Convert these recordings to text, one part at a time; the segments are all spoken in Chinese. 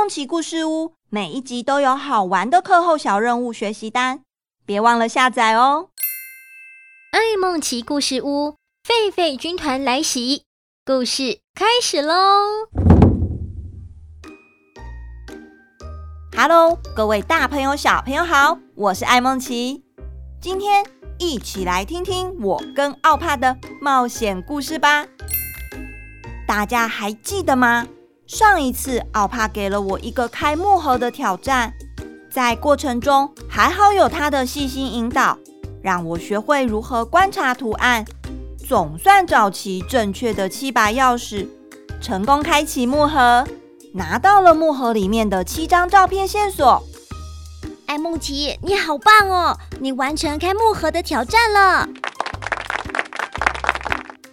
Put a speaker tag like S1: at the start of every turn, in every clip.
S1: 梦奇故事屋每一集都有好玩的课后小任务学习单，别忘了下载哦。
S2: 爱梦奇故事屋，狒狒军团来袭，故事开始喽
S1: ！Hello，各位大朋友、小朋友好，我是爱梦奇，今天一起来听听我跟奥帕的冒险故事吧。大家还记得吗？上一次奥帕给了我一个开木盒的挑战，在过程中还好有他的细心引导，让我学会如何观察图案，总算找齐正确的七把钥匙，成功开启木盒，拿到了木盒里面的七张照片线索。
S3: 艾梦琪，你好棒哦！你完成开木盒的挑战了。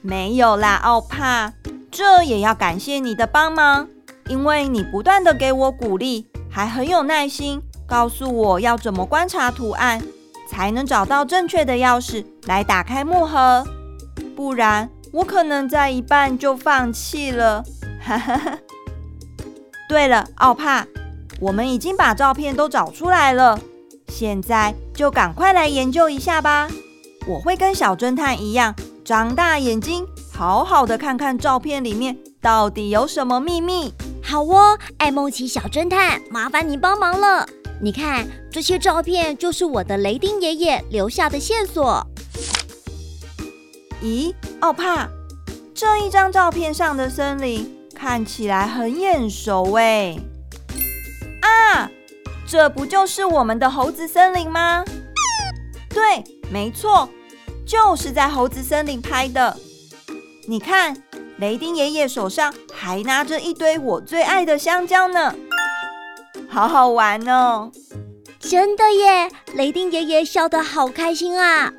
S1: 没有啦，奥帕。这也要感谢你的帮忙，因为你不断地给我鼓励，还很有耐心，告诉我要怎么观察图案，才能找到正确的钥匙来打开木盒。不然我可能在一半就放弃了。哈哈。对了，奥帕，我们已经把照片都找出来了，现在就赶快来研究一下吧。我会跟小侦探一样，张大眼睛。好好的看看照片里面到底有什么秘密。
S3: 好哦，爱梦奇小侦探，麻烦你帮忙了。你看，这些照片就是我的雷丁爷爷留下的线索。
S1: 咦，奥帕，这一张照片上的森林看起来很眼熟哎。啊，这不就是我们的猴子森林吗？对，没错，就是在猴子森林拍的。你看，雷丁爷爷手上还拿着一堆我最爱的香蕉呢，好好玩哦！
S3: 真的耶，雷丁爷爷笑得好开心啊！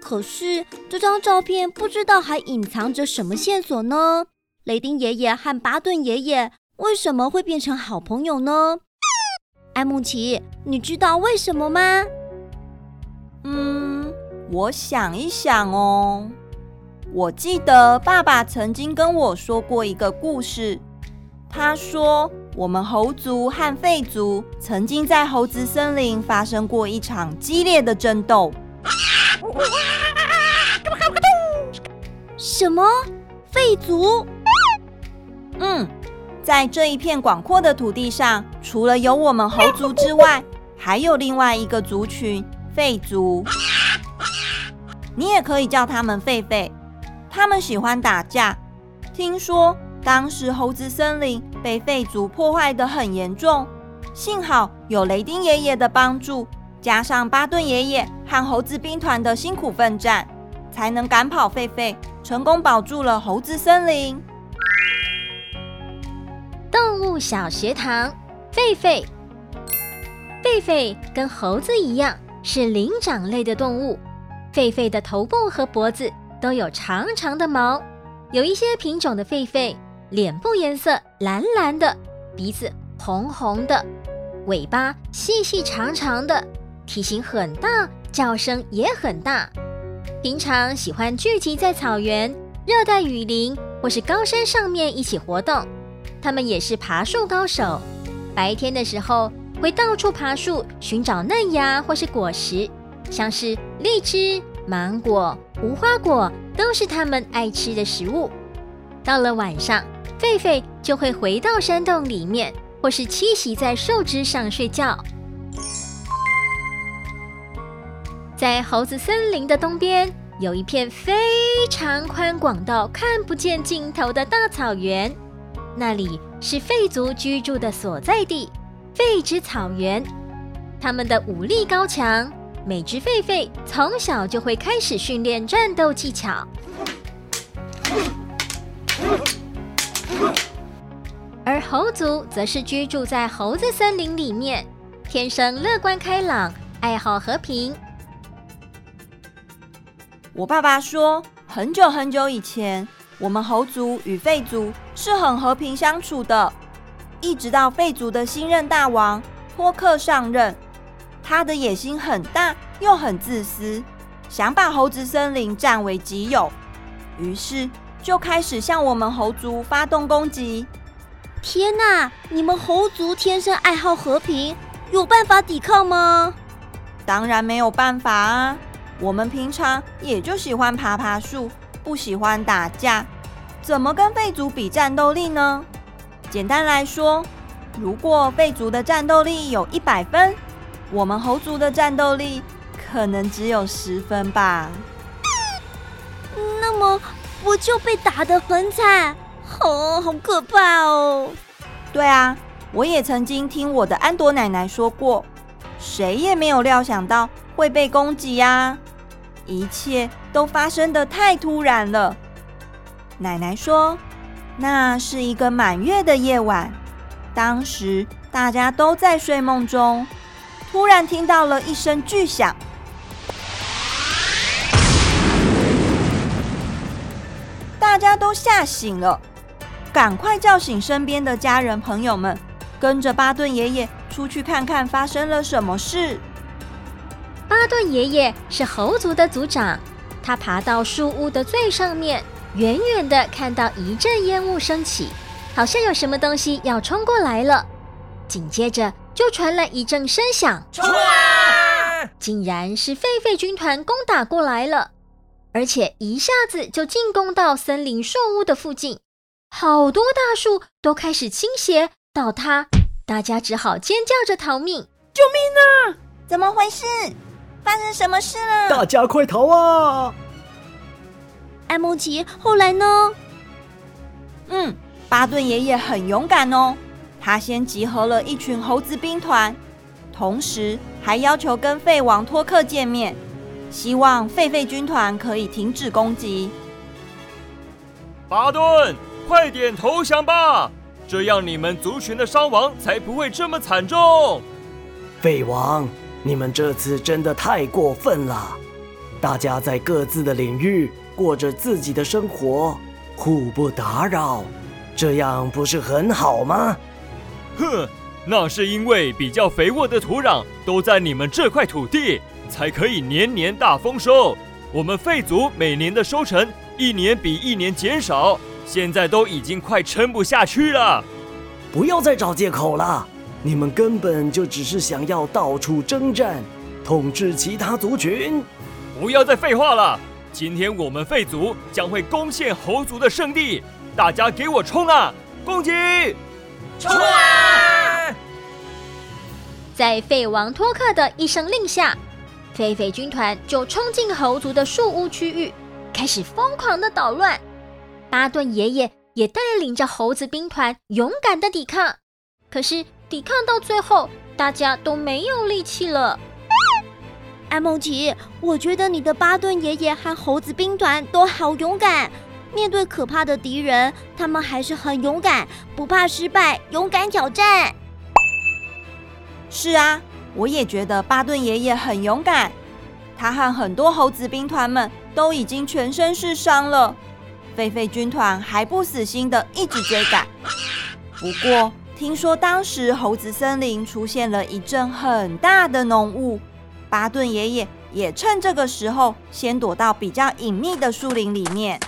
S3: 可是这张照片不知道还隐藏着什么线索呢？雷丁爷爷和巴顿爷爷为什么会变成好朋友呢？艾梦奇，你知道为什么吗？
S1: 嗯，我想一想哦。我记得爸爸曾经跟我说过一个故事。他说，我们猴族和狒族曾经在猴子森林发生过一场激烈的争斗。
S3: 什么？狒族？
S1: 嗯，在这一片广阔的土地上，除了有我们猴族之外，还有另外一个族群——狒族。你也可以叫他们狒狒。他们喜欢打架，听说当时猴子森林被废族破坏的很严重，幸好有雷丁爷爷的帮助，加上巴顿爷爷和猴子兵团的辛苦奋战，才能赶跑狒狒，成功保住了猴子森林。
S2: 动物小学堂，狒狒，狒狒跟猴子一样是灵长类的动物，狒狒的头部和脖子。都有长长的毛，有一些品种的狒狒，脸部颜色蓝蓝的，鼻子红红的，尾巴细细长长的，体型很大，叫声也很大。平常喜欢聚集在草原、热带雨林或是高山上面一起活动。它们也是爬树高手，白天的时候会到处爬树寻找嫩芽或是果实，像是荔枝。芒果、无花果都是它们爱吃的食物。到了晚上，狒狒就会回到山洞里面，或是栖息在树枝上睡觉。在猴子森林的东边，有一片非常宽广到看不见尽头的大草原，那里是狒族居住的所在地——狒之草原。他们的武力高强。每只狒狒从小就会开始训练战斗技巧，而猴族则是居住在猴子森林里面，天生乐观开朗，爱好和平。
S1: 我爸爸说，很久很久以前，我们猴族与狒族是很和平相处的，一直到狒族的新任大王托克上任。他的野心很大，又很自私，想把猴子森林占为己有，于是就开始向我们猴族发动攻击。
S3: 天哪！你们猴族天生爱好和平，有办法抵抗吗？
S1: 当然没有办法啊！我们平常也就喜欢爬爬树，不喜欢打架，怎么跟吠族比战斗力呢？简单来说，如果吠族的战斗力有一百分，我们猴族的战斗力可能只有十分吧。
S3: 那么我就被打得很惨？哦，好可怕哦！
S1: 对啊，我也曾经听我的安朵奶奶说过，谁也没有料想到会被攻击呀，一切都发生的太突然了。奶奶说，那是一个满月的夜晚，当时大家都在睡梦中，突然听到了一声巨响，大家都吓醒了。赶快叫醒身边的家人朋友们，跟着巴顿爷爷出去看看发生了什么事。
S2: 巴顿爷爷是猴族的族长，他爬到树屋的最上面，远远的看到一阵烟雾升起，好像有什么东西要冲过来了。紧接着就传来一阵声响，冲啊！竟然是狒狒军团攻打过来了，而且一下子就进攻到森林树屋的附近。好多大树都开始倾斜倒塌，大家只好尖叫着逃命！
S1: 救命啊！怎么回事？发生什么事了？
S4: 大家快逃啊！
S3: 爱孟奇，后来呢？
S1: 嗯，巴顿爷爷很勇敢哦，他先集合了一群猴子兵团，同时还要求跟废王托克见面，希望狒狒军团可以停止攻击。
S5: 巴顿。快点投降吧，这样你们族群的伤亡才不会这么惨重。
S4: 废王，你们这次真的太过分了！大家在各自的领域过着自己的生活，互不打扰，这样不是很好吗？
S5: 哼，那是因为比较肥沃的土壤都在你们这块土地，才可以年年大丰收。我们废族每年的收成一年比一年减少。现在都已经快撑不下去了，
S4: 不要再找借口了！你们根本就只是想要到处征战，统治其他族群。
S5: 不要再废话了！今天我们废族将会攻陷猴族的圣地，大家给我冲啊！攻击！
S1: 冲啊！
S2: 在废王托克的一声令下，狒狒军团就冲进猴族的树屋区域，开始疯狂的捣乱。巴顿爷爷也带领着猴子兵团勇敢的抵抗，可是抵抗到最后，大家都没有力气了。
S3: 爱孟奇，我觉得你的巴顿爷爷和猴子兵团都好勇敢，面对可怕的敌人，他们还是很勇敢，不怕失败，勇敢挑战。
S1: 是啊，我也觉得巴顿爷爷很勇敢，他和很多猴子兵团们都已经全身是伤了。狒狒军团还不死心的一直追赶，不过听说当时猴子森林出现了一阵很大的浓雾，巴顿爷爷也趁这个时候先躲到比较隐秘的树林里面。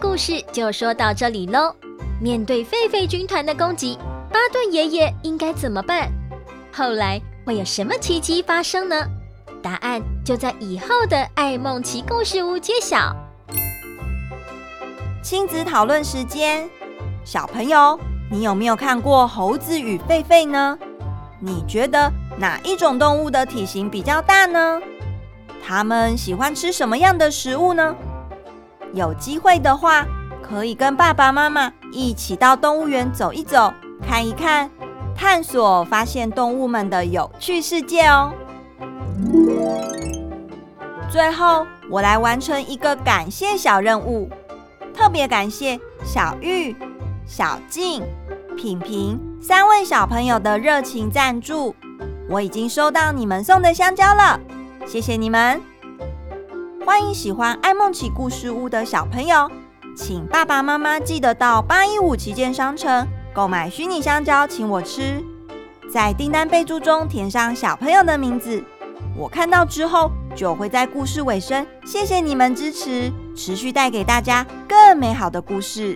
S2: 故事就说到这里喽。面对狒狒军团的攻击，巴顿爷爷应该怎么办？后来。会有什么奇迹发生呢？答案就在以后的爱梦奇故事屋揭晓。
S1: 亲子讨论时间，小朋友，你有没有看过猴子与狒狒呢？你觉得哪一种动物的体型比较大呢？它们喜欢吃什么样的食物呢？有机会的话，可以跟爸爸妈妈一起到动物园走一走，看一看。探索发现动物们的有趣世界哦！最后，我来完成一个感谢小任务，特别感谢小玉、小静、品品三位小朋友的热情赞助。我已经收到你们送的香蕉了，谢谢你们！欢迎喜欢爱梦奇故事屋的小朋友，请爸爸妈妈记得到八一五旗舰商城。购买虚拟香蕉，请我吃，在订单备注中填上小朋友的名字，我看到之后就会在故事尾声谢谢你们支持，持续带给大家更美好的故事。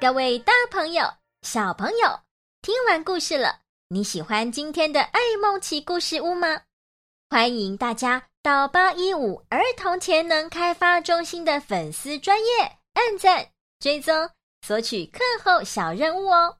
S2: 各位大朋友、小朋友，听完故事了，你喜欢今天的爱梦奇故事屋吗？欢迎大家到八一五儿童潜能开发中心的粉丝专业按赞、追踪、索取课后小任务哦。